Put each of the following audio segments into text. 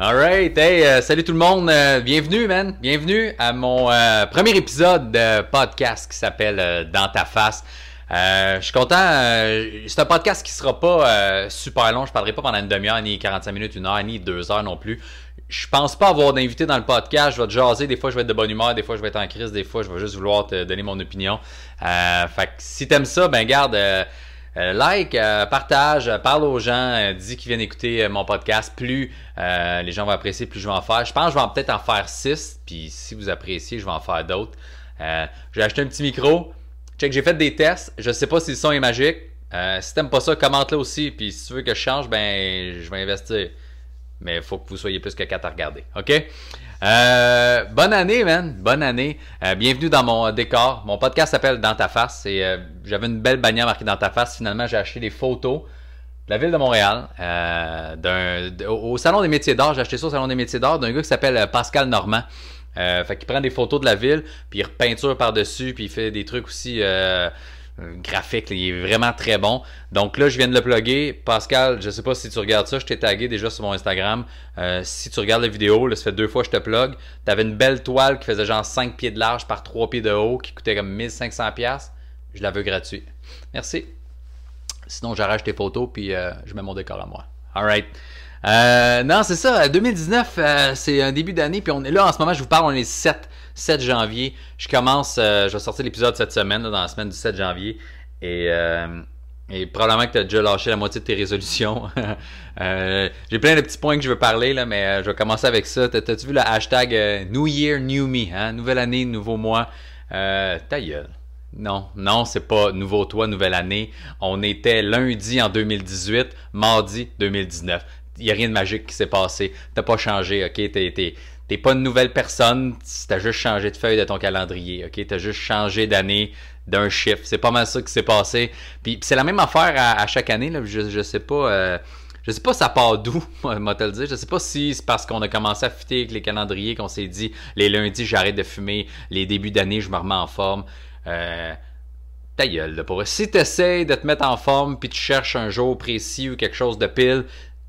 Alright, hey, euh, salut tout le monde, euh, bienvenue man, bienvenue à mon euh, premier épisode de podcast qui s'appelle Dans ta face. je suis content, c'est un podcast qui sera pas super long, je parlerai pas pendant une demi-heure, ni 45 minutes, une heure, ni deux heures non plus. Je pense pas avoir d'invité dans le podcast, je vais te jaser, des fois je vais être de bonne humeur, des fois je vais être en crise, des fois je vais juste vouloir te donner mon opinion. fait que si t'aimes ça, ben garde euh, like, euh, partage, euh, parle aux gens, dis qu'ils viennent écouter mon podcast. Plus les gens vont apprécier, plus je vais en faire. Je pense que je vais peut-être en faire 6. Puis si vous appréciez, je vais en faire d'autres. j'ai acheté un petit micro. Check, j'ai fait des tests. Je sais pas si le son est magique. si t'aimes pas ça, commente-le aussi. Puis si tu veux que je change, ben je vais investir. Mais il faut que vous soyez plus que 4 à regarder. OK? Euh, bonne année, man. Bonne année. Euh, bienvenue dans mon décor. Mon podcast s'appelle Dans ta face. Et euh, j'avais une belle bannière marquée Dans ta face. Finalement, j'ai acheté des photos de la ville de Montréal. au Salon des métiers d'art. J'ai acheté ça au Salon des métiers d'art d'un gars qui s'appelle Pascal Normand. fait qu'il prend des photos de la ville, puis il repeinture par-dessus, puis il fait des trucs aussi graphique, il est vraiment très bon. Donc là, je viens de le plugger. Pascal, je sais pas si tu regardes ça, je t'ai tagué déjà sur mon Instagram. Euh, si tu regardes la vidéo, là, ça fait deux fois que je te plug. Tu avais une belle toile qui faisait genre 5 pieds de large par 3 pieds de haut, qui coûtait comme 1500$. Je la veux gratuit. Merci. Sinon, j'arrache tes photos, puis euh, je mets mon décor à moi. Alright. Euh, non, c'est ça. 2019, c'est un début d'année, puis on est là en ce moment, je vous parle, on est 7 7 janvier. Je commence, euh, je vais sortir l'épisode cette semaine, dans la semaine du 7 janvier. Et, euh, et probablement que tu as déjà lâché la moitié de tes résolutions. Euh, j'ai plein de petits points que je veux parler, là, mais je vais commencer avec ça. T'as-tu vu le hashtag New Year, New Me? Hein? Nouvelle année, nouveau mois. ta gueule. Non, non, c'est pas nouveau toi, nouvelle année. On était lundi en 2018, mardi 2019. Il n'y a rien de magique qui s'est passé. T'as pas changé, ok? T'es, t'es pas une nouvelle personne, t'as juste changé de feuille de ton calendrier, ok? T'as juste changé d'année d'un chiffre. C'est pas mal ça qui s'est passé. Puis, c'est la même affaire à, chaque année. Je, je sais pas. Euh, je sais pas ça part d'où, moi te le dire. Je sais pas si c'est parce qu'on a commencé à fuiter avec les calendriers qu'on s'est dit les lundis j'arrête de fumer, les débuts d'année je me remets en forme. Euh, ta gueule, là, pour Si t'essayes de te mettre en forme puis tu cherches un jour précis ou quelque chose de pile,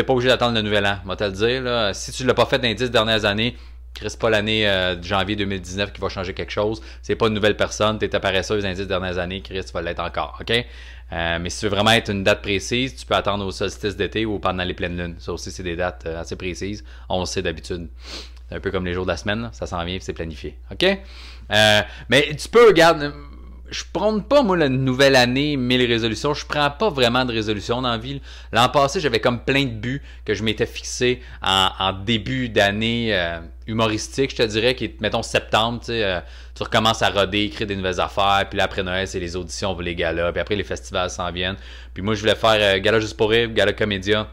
t'es pas obligé d'attendre le nouvel an, moi te le dire. Si tu l'as pas fait dans les dix dernières années, reste pas l'année euh, de janvier 2019 qui va changer quelque chose. C'est pas une nouvelle personne, t'es paresseuse dans les dix dernières années, Chris, tu vas l'être encore, ok? Euh, mais si tu veux vraiment être une date précise, tu peux attendre au solstice d'été ou pendant les pleines lunes. Ça aussi, c'est des dates euh, assez précises. On le sait d'habitude. C'est un peu comme les jours de la semaine, ça s'en vient c'est planifié. OK? mais tu peux, regarde, je prends pas, moi, la nouvelle année, mille résolutions. Je prends pas vraiment de résolutions dans la vie. L'an passé, j'avais comme plein de buts que je m'étais fixé en, début d'année euh, humoristique, je te dirais, qui est, mettons, septembre, tu sais, euh, tu recommences à roder, écrire des nouvelles affaires, puis là, après Noël, c'est les auditions, les galas, puis après, les festivals s'en viennent. Puis moi, je voulais faire euh, gala juste pour rire, gala comédia,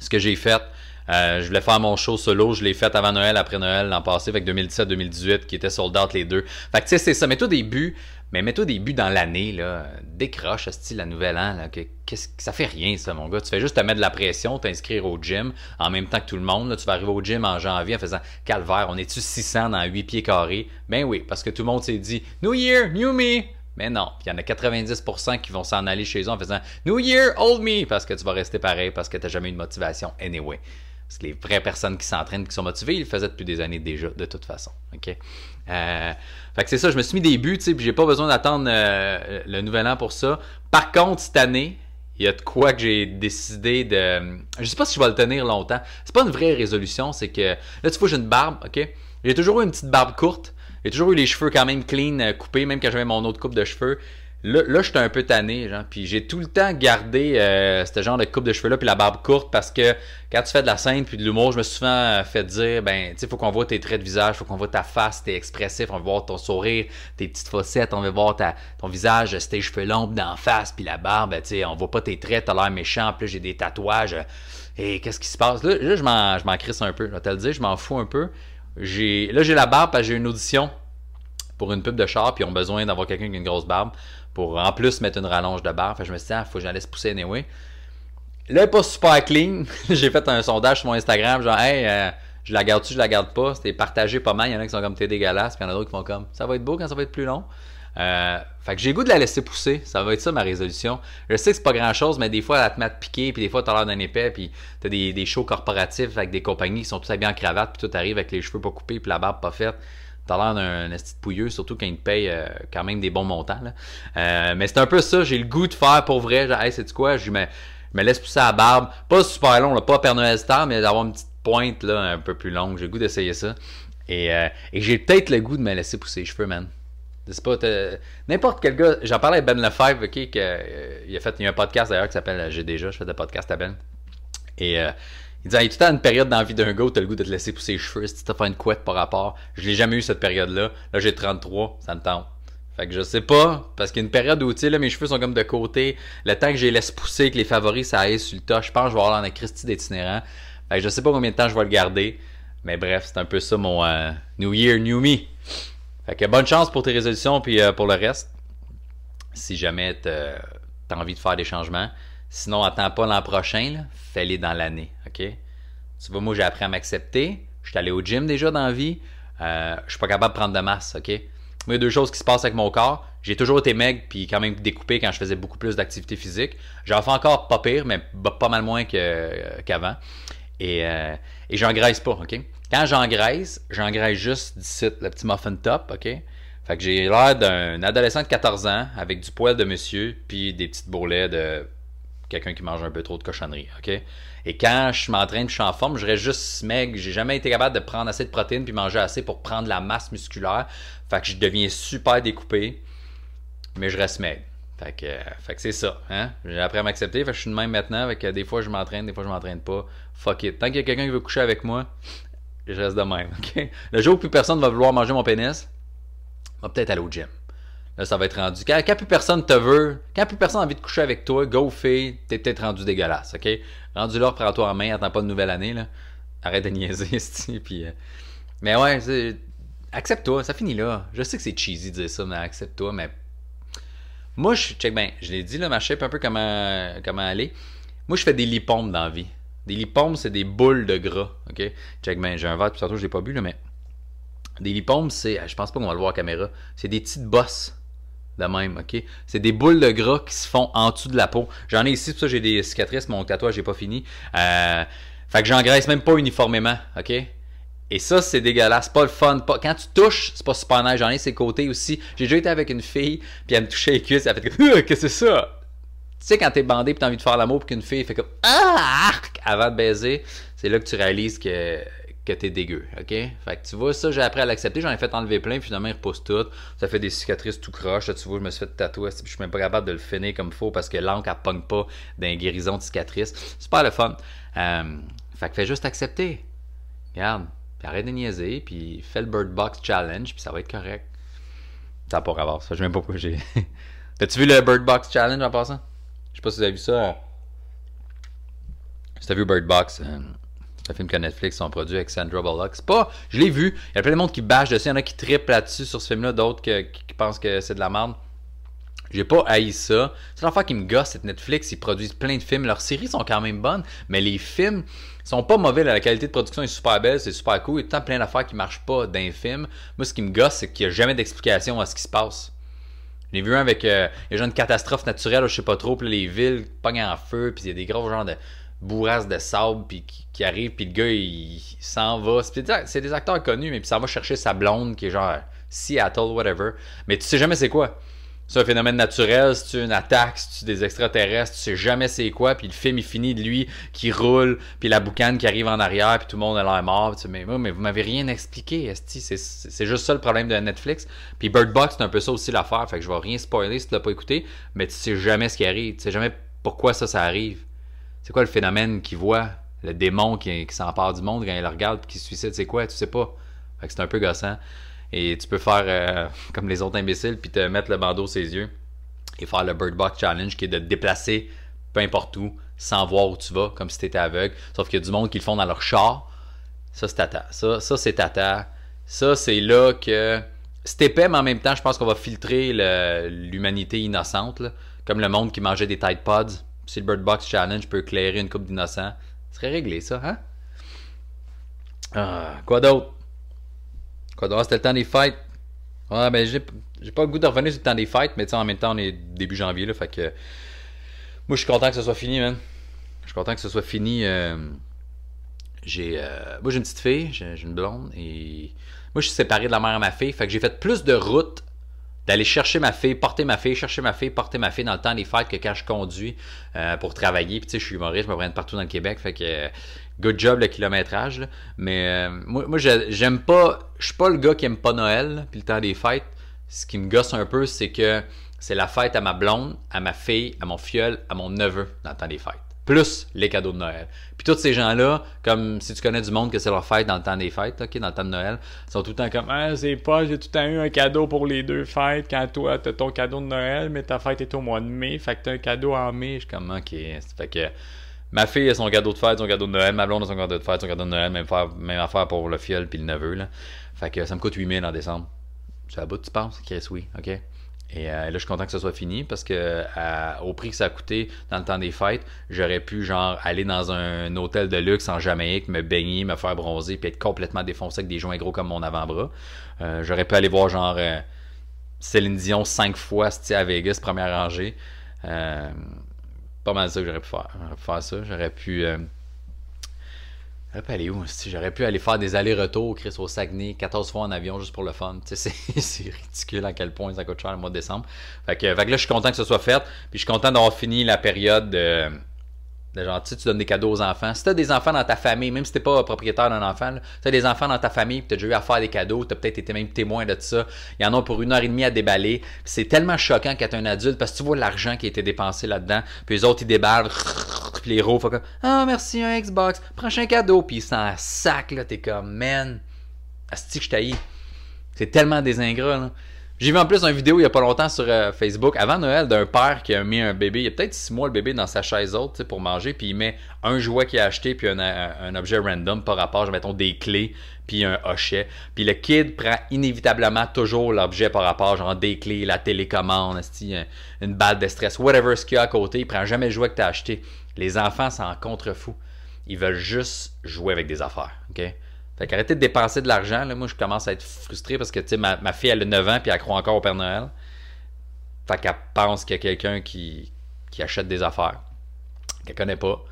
ce que j'ai fait. je voulais faire mon show solo, je l'ai fait avant Noël, après Noël l'an passé, avec 2017-2018, qui était sold out les deux. Fait que tu sais, c'est ça. Mais tout des buts, mais mets-toi des buts dans l'année, là. Décroche, style la nouvelle an, là. Que, qu'est-ce, ça fait rien, ça, mon gars. Tu fais juste te mettre de la pression, t'inscrire au gym en même temps que tout le monde. tu vas arriver au gym en janvier en faisant Calvaire, on est-tu 600 dans 8 pieds carrés? Ben oui, parce que tout le monde s'est dit New Year, New Me! Mais non, il y en a 90% qui vont s'en aller chez eux en faisant New Year, Old Me! Parce que tu vas rester pareil, parce que tu n'as jamais eu de motivation anyway. Que les vraies personnes qui s'entraînent, qui sont motivées, ils le faisaient depuis des années déjà, de toute façon. OK? Euh, fait que c'est ça, je me suis mis des buts, tu sais, puis j'ai pas besoin d'attendre euh, le nouvel an pour ça. Par contre, cette année, il y a de quoi que j'ai décidé de. Je sais pas si je vais le tenir longtemps. C'est pas une vraie résolution, c'est que là, tu vois, j'ai une barbe, ok? J'ai toujours eu une petite barbe courte. J'ai toujours eu les cheveux quand même clean, euh, coupés, même quand j'avais mon autre coupe de cheveux. Là, là j'étais un peu tanné, genre. Puis j'ai tout le temps gardé euh, ce genre de coupe de cheveux-là, puis la barbe courte, parce que quand tu fais de la scène puis de l'humour, je me suis souvent euh, fait dire, ben, tu sais, faut qu'on voit tes traits de visage, faut qu'on voit ta face, t'es expressif, on veut voir ton sourire, tes petites fossettes, on veut voir ton visage, tes cheveux longs d'en face, puis la barbe, ben, tu sais, on voit pas tes traits, t'as l'air méchant, puis j'ai des tatouages. Et qu'est-ce qui se passe? Là, là je m'en, je m'en crisse un peu, je vais le dire, je m'en fous un peu. J'ai, là, j'ai la barbe parce que j'ai une audition pour une pub de char, puis ils ont besoin d'avoir quelqu'un qui a une grosse barbe pour en plus mettre une rallonge de barbe. Fait je me suis dit, ah, faut que j'en laisse pousser anyway. Là, pas super clean. j'ai fait un sondage sur mon Instagram, genre, hey, euh, je la garde-tu, je la garde pas? C'était partagé pas mal. Il y en a qui sont comme, t'es dégueulasse. Puis il y en a d'autres qui font comme, ça va être beau quand ça va être plus long. Euh, fait que j'ai goût de la laisser pousser. Ça va être ça ma résolution. Je sais que c'est pas grand chose, mais des fois, elle te met à puis des fois, t'as l'air d'un épais, puis t'as des, des shows corporatifs avec des compagnies qui sont tous habillés en cravate, puis tout arrive avec les cheveux pas coupés, puis la barbe pas faite. T'as l'air d'un esti pouilleux, surtout quand ils te payent euh, quand même des bons montants. Là. Euh, mais c'est un peu ça, j'ai le goût de faire pour vrai. Hey, c'est quoi? Je me, laisse pousser la barbe. Pas super long, là, pas Père Noël Star, mais d'avoir une petite pointe là, un peu plus longue. J'ai le goût d'essayer ça. Et, euh, et j'ai peut-être le goût de me laisser pousser les cheveux, man. C'est pas n'importe quel gars. J'en parlais avec Ben Lefebvre, ok, que, euh, il a fait il y a un podcast d'ailleurs qui s'appelle J'ai déjà, je fais des podcasts à Ben. Et il disait, hey, tout le temps une période dans la vie d'un gars où t'as le goût de te laisser pousser les cheveux, si t'as fait une couette par rapport. Je l'ai jamais eu cette période-là. Là, j'ai 33, ça me tente. Fait que je sais pas, parce qu'il y a une période où, tu mes cheveux sont comme de côté. Le temps que je les laisse pousser, que les favoris, ça aille sur le tas, je pense que je vais avoir un Christie d'itinérant. Fait que je sais pas combien de temps je vais le garder. Mais bref, c'est un peu ça mon euh, New Year, New Me. Fait que bonne chance pour tes résolutions puis euh, pour le reste. Si jamais t'as as envie de faire des changements. Sinon, attends pas l'an prochain, fais-les dans l'année, ok? Tu vois, moi j'ai appris à m'accepter. Je suis allé au gym déjà dans la vie. Euh, je suis pas capable de prendre de masse, ok? Moi, il y a deux choses qui se passent avec mon corps. J'ai toujours été maigre puis quand même découpé quand je faisais beaucoup plus d'activité physique. J'en fais encore pas pire, mais pas mal moins qu'avant. et, euh, pas, ok? Quand j'engraisse, j'engraisse juste d'ici le petit muffin top, ok? Fait que j'ai l'air d'un adolescent de 14 ans avec du poil de monsieur puis des petites bourrelets de quelqu'un qui mange un peu trop de cochonnerie, ok? Et quand je m'entraîne, je suis en forme, je reste juste maigre. J'ai jamais été capable de prendre assez de protéines puis manger assez pour prendre la masse musculaire. Fait que je deviens super découpé, mais je reste maigre. Fait que, fait que c'est ça. Hein? J'ai appris à m'accepter. Fait que je suis de même maintenant. Fait des fois je m'entraîne, des fois je m'entraîne pas. Fuck it. Tant qu'il y a quelqu'un qui veut coucher avec moi, je reste de même. ok? Le jour où plus personne va vouloir manger mon pénis, va peut-être aller au gym. Là, ça va être rendu. Quand, plus personne te veut, quand plus personne a envie de coucher avec toi, go fille, t'es peut-être rendu dégueulasse, ok? Rendu là, prends-toi en main, attends pas de nouvelle année, là. Arrête de niaiser, puis. Euh... Mais ouais, accepte-toi, ça finit là. Je sais que c'est cheesy de dire ça, mais accepte-toi, mais. Moi, je check ben, je l'ai dit là, ma shape un peu comment, comment aller. Moi, je fais des lipomes dans la vie. Des lipomes, c'est des boules de gras, ok? Check ben, j'ai un verre, puis tantôt, je l'ai pas bu, là, mais. Des lipomes, c'est. Je pense pas qu'on va le voir à caméra. C'est des petites bosses de même, ok? C'est des boules de gras qui se font en dessous de la peau. J'en ai ici, pour ça j'ai des cicatrices, mon tatouage j'ai pas fini. Euh, fait que j'engraisse même pas uniformément, ok? Et ça, c'est dégueulasse, pas le fun. Pas... Quand tu touches, c'est pas super nice. J'en ai ses côtés aussi. J'ai déjà été avec une fille, puis elle me touchait les cuisses, elle fait comme Qu'est-ce que c'est ça? Tu sais, quand t'es bandé et t'as envie de faire l'amour, puis qu'une fille fait comme Ah! avant de baiser, c'est là que tu réalises que que t'es dégueu, ok? Fait que tu vois, ça, j'ai appris à l'accepter, j'en ai fait enlever plein, puis finalement, il repousse tout. Ça fait des cicatrices tout croche, tu vois, je me suis fait tatouer, je suis même pas capable de le finir comme faut parce que l'encre, elle pogne pas d'un guérison de cicatrices. C'est pas le fun. Euh, fait que fais juste accepter. Regarde, puis arrête de niaiser, puis fais le Bird Box Challenge, puis ça va être correct. Ça n'a pas rapport, ça, je sais même pas pourquoi j'ai... T'as-tu vu le Bird Box Challenge en passant? Je sais pas si vous avez vu ça. Si t'as vu Bird Box... Euh, un film que Netflix ont produit avec Sandra Bullock. C'est pas. Je l'ai vu. Il y a plein de monde qui bâche dessus. Il y en a qui trippent là-dessus sur ce film-là, d'autres qui, pensent que c'est de la merde. J'ai pas haï ça. C'est l'affaire qui me gosse, c'est Netflix. Ils produisent plein de films. Leurs séries sont quand même bonnes, mais les films sont pas mauvais. La qualité de production est super belle, c'est super cool. Il y a tant plein d'affaires qui marchent pas d'un film. Moi, ce qui me gosse, c'est qu'il n'y a jamais d'explication à ce qui se passe. J'ai vu un avec. Euh, il y a une catastrophe naturelle, je sais pas trop. Puis les villes pognent en feu, puis il y a des gros genres de bourrasque de sable puis qui, arrive puis le gars il, s'en va. C'est des acteurs connus mais puis ça va chercher sa blonde qui est genre Seattle whatever. Mais tu sais jamais c'est quoi. C'est un phénomène naturel, c'est une attaque, c'est des extraterrestres, tu sais jamais c'est quoi, puis le film il finit de lui qui roule, puis la boucane qui arrive en arrière, puis tout le monde a l'air mort, tu mais, mais vous m'avez rien expliqué, c'est juste ça le problème de Netflix. Puis Bird Box c'est un peu ça aussi l'affaire, fait que je vais rien spoiler si tu l'as pas écouté, mais tu sais jamais ce qui arrive, tu sais jamais pourquoi ça ça arrive c'est quoi le phénomène qu'il voit, le démon qui, s'empare du monde quand il le regarde et qui se suicide, c'est quoi, tu sais pas. C'est un peu gossant. Et tu peux faire euh, comme les autres imbéciles puis te mettre le bandeau ses yeux et faire le Bird Box Challenge qui est de te déplacer peu importe où sans voir où tu vas, comme si tu étais aveugle. Sauf qu'il y a du monde qui le font dans leur char. Ça, c'est tata. Ça, ça c'est tata. Ça, c'est là que. C'est épais, mais en même temps, je pense qu'on va filtrer l'humanité innocente. Comme le monde qui mangeait des Tide Pods si le Bird Box Challenge peut éclairer une coupe d'innocents, ce serait réglé ça, hein? Ah, quoi d'autre? Quoi d'autre? C'était le temps des fêtes. Ouais, ben j'ai pas le goût de revenir sur le temps des fêtes, mais en même temps, on est début janvier, là, fait que. Moi, je suis content que ce soit fini, man. Je suis content que ce soit fini. euh, j'ai. euh, Moi, j'ai une petite fille, j'ai j'ai une blonde, et. Moi, je suis séparé de la mère à ma fille, fait que j'ai fait plus de routes d'aller chercher ma fille, porter ma fille, chercher ma fille, porter ma fille dans le temps des fêtes que quand je conduis euh, pour travailler. Puis tu sais, je suis humoriste, je me promène partout dans le Québec, fait que euh, good job le kilométrage. là. Mais euh, moi, moi j'aime pas, je suis pas le gars qui aime pas Noël, puis le temps des fêtes. Ce qui me gosse un peu, c'est que c'est la fête à ma blonde, à ma fille, à mon fiole, à mon neveu dans le temps des fêtes. Plus les cadeaux de Noël. Puis tous ces gens-là, comme si tu connais du monde que c'est leur fête dans le temps des fêtes, ok, dans le temps de Noël, sont tout le temps comme Ah, c'est pas, j'ai tout le temps eu un cadeau pour les deux fêtes quand toi t'as ton cadeau de Noël, mais ta fête est au mois de mai, fait que t'as un cadeau en mai. Je suis comme ok. Fait que ma fille a son cadeau de fête, son cadeau de Noël, ma blonde a son cadeau de fête, son cadeau de Noël, même, faire, même affaire pour le fiole puis le neveu. Là. Fait que ça me coûte 8000 en décembre. C'est à bout, tu penses? Chris, oui, ok. Et euh, là, je suis content que ce soit fini parce que à- au prix que ça a coûté dans le temps des fêtes, j'aurais pu genre aller dans un hôtel de luxe en Jamaïque, me baigner, me faire bronzer, puis être complètement défoncé avec des joints gros comme mon avant-bras. Euh, j'aurais pu aller voir genre euh, Céline Dion cinq fois à Vegas, première rangée. Euh, pas mal ça que j'aurais pu faire. J'aurais pu faire ça. J'aurais pu. J'aurais pu aller où? J'aurais pu aller faire des allers-retours, Chris, au Saguenay, 14 fois en avion juste pour le fun. Tu c'est ridicule à quel point ça coûte cher le mois de décembre. Fait que, là, je suis content que ce soit fait. Puis je suis content d'avoir fini la période de, de tu tu donnes des cadeaux aux enfants. Si t'as des enfants dans ta famille, même si t'es pas propriétaire d'un enfant, là, t'as des enfants dans ta famille, puis t'as déjà eu à faire des cadeaux, t'as peut-être été même témoin de ça. Il y en a pour une heure et demie à déballer. C'est tellement choquant quand un adulte parce que tu vois l'argent qui a été dépensé là-dedans. Puis les autres, ils déballent. Puis les roues font comme Ah, merci, un Xbox. Prochain cadeau. Puis ils s'en sac, là. T'es comme, man. Asti que je t'haïs. C'est tellement des ingrats, là. J'ai vu en plus une vidéo il y a pas longtemps sur euh, Facebook, avant Noël, d'un père qui a mis un bébé, il y a peut-être six mois le bébé dans sa chaise haute pour manger, puis il met un jouet qu'il a acheté, puis un, objet random par rapport, mettons des clés, puis un hochet. Puis le kid prend inévitablement toujours l'objet par rapport, genre des clés, la télécommande, esti, un- une balle de stress, whatever ce qu'il y a à côté, il prend jamais le jouet que tu as acheté. Les enfants s'en contrefous. Ils veulent juste jouer avec des affaires, ok? Fait qu'arrêtez de dépenser de l'argent. Moi, je commence à être frustré parce que, ma, fille, elle a 9 ans puis elle croit encore au Père Noël. Fait qu'elle pense qu'il y a quelqu'un qui, qui achète des affaires qu'elle connaît pas.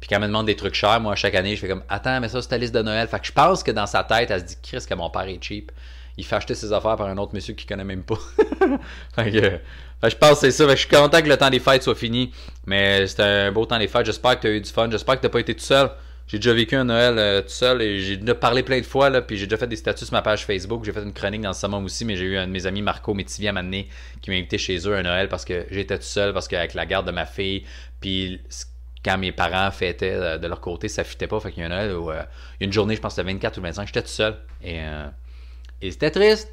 Puis quand elle me demande des trucs chers, moi, chaque année, je fais comme Attends, mais ça, c'est ta liste de Noël. Fait que je pense que dans sa tête, elle se dit Chris, que mon père est cheap. Il fait acheter ses affaires par un autre monsieur qu'il connaît même pas. que, fait que je pense que c'est ça. Je suis content que le temps des fêtes soit fini. Mais c'était un beau temps des fêtes. J'espère que tu as eu du fun. J'espère que tu pas été tout seul. J'ai déjà vécu un Noël euh, tout seul et j'ai parlé plein de fois. Là, puis j'ai déjà fait des statuts sur ma page Facebook. J'ai fait une chronique dans le summum aussi. Mais j'ai eu un de mes amis, Marco Métivier, à m'amener qui m'a invité chez eux un Noël parce que j'étais tout seul. Parce qu'avec la garde de ma fille, puis quand mes parents fêtaient euh, de leur côté, ça fitait pas. Fait qu'il y a un Noël où euh, il y a une journée, je pense c'était 24 ou 25, j'étais tout seul. Et, euh, et c'était triste.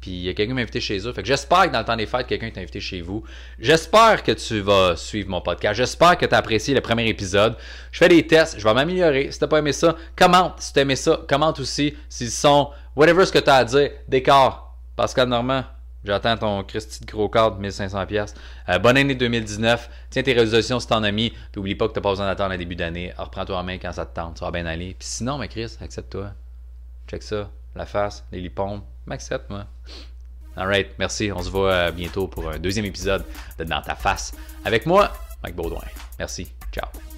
Puis il y a quelqu'un m'a invité chez eux. Fait que j'espère que dans le temps des fêtes, quelqu'un t'a invité chez vous. J'espère que tu vas suivre mon podcast. J'espère que tu as apprécié le premier épisode. Je fais des tests, je vais m'améliorer. Si t'as pas aimé ça, commente. Si t'as aimé ça, commente aussi. S'ils sont, whatever ce que tu as à dire, décor. Pascal Normand, j'attends ton Christy de gros cadre, 1500$. pièces. bonne année 2019. Tiens tes résolutions si t'en as mis. Puis oublie pas que t'as pas besoin d'attendre le début d'année. Reprends-toi en main quand ça te tente. Ça va bien aller. Puis sinon, mais Chris, accepte-toi. Check ça. La face, les lipomes. M'accepte, moi. Alright, merci. On se voit euh, bientôt pour un deuxième épisode de Dans ta face avec moi, Mike Baudouin. Merci. Ciao.